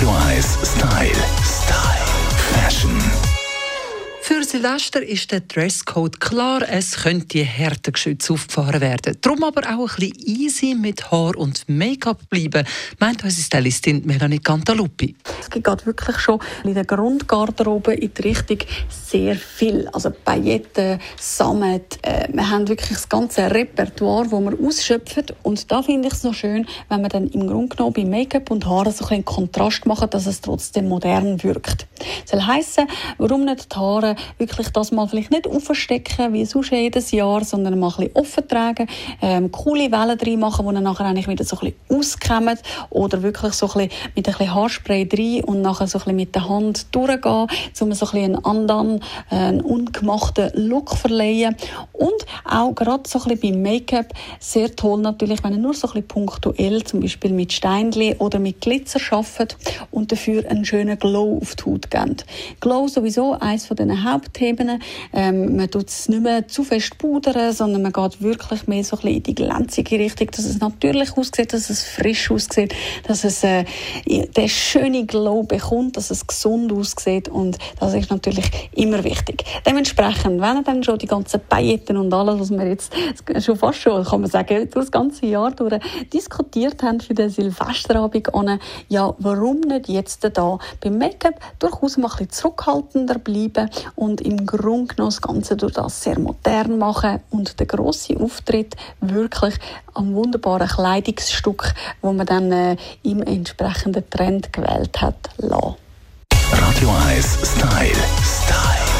Radio 1 Style. Silvester ist der Dresscode klar, es könnte Härtegeschütze aufgefahren werden. Darum aber auch ein bisschen easy mit Haar und Make-up bleiben, meint unsere Stylistin Melanie Cantaluppi. Es geht wirklich schon in der Grundgarderobe in die Richtung sehr viel. Also Pailletten, Sammet, äh, wir haben wirklich das ganze Repertoire, das wir ausschöpfen. Und da finde ich es noch schön, wenn man dann im Grunde genommen bei Make-up und Haaren so ein Kontrast machen, dass es trotzdem modern wirkt. Soll heissen, warum nicht die Haare wirklich das mal vielleicht nicht aufstecken, wie sonst jedes Jahr, sondern mal ein bisschen offen tragen, ähm, coole Wellen drin machen, die dann nachher eigentlich wieder so ein bisschen auskämmen oder wirklich so ein bisschen mit ein bisschen Haarspray drin und nachher so ein bisschen mit der Hand durchgehen, um so ein bisschen einen anderen, äh, ungemachten Look verleihen. Und auch gerade so ein bisschen beim Make-up sehr toll natürlich, wenn ihr nur so ein bisschen punktuell zum Beispiel mit Steinli oder mit Glitzer arbeitet und dafür einen schönen Glow auf die Haut gebt. Glow sowieso eines von den Hauptthemen. Ähm, man tut es nicht mehr zu fest pudern, sondern man geht wirklich mehr so ein bisschen in die glänzige Richtung, dass es natürlich aussieht, dass es frisch aussieht, dass es äh, den schönen Glow bekommt, dass es gesund aussieht und das ist natürlich immer wichtig. Dementsprechend, wenn ihr dann schon die ganzen Pailletten und alles, was wir jetzt schon fast schon, kann man sagen, das ganze Jahr durch diskutiert haben für den Silvesterabend ja, warum nicht jetzt da beim Make-up mal ein bisschen zurückhaltender bleiben und im Grunde genommen das Ganze durch das sehr modern machen und den grossen Auftritt wirklich am wunderbaren Kleidungsstück, wo man dann äh, im entsprechenden Trend gewählt hat, lassen. Radio 1 Style. Style.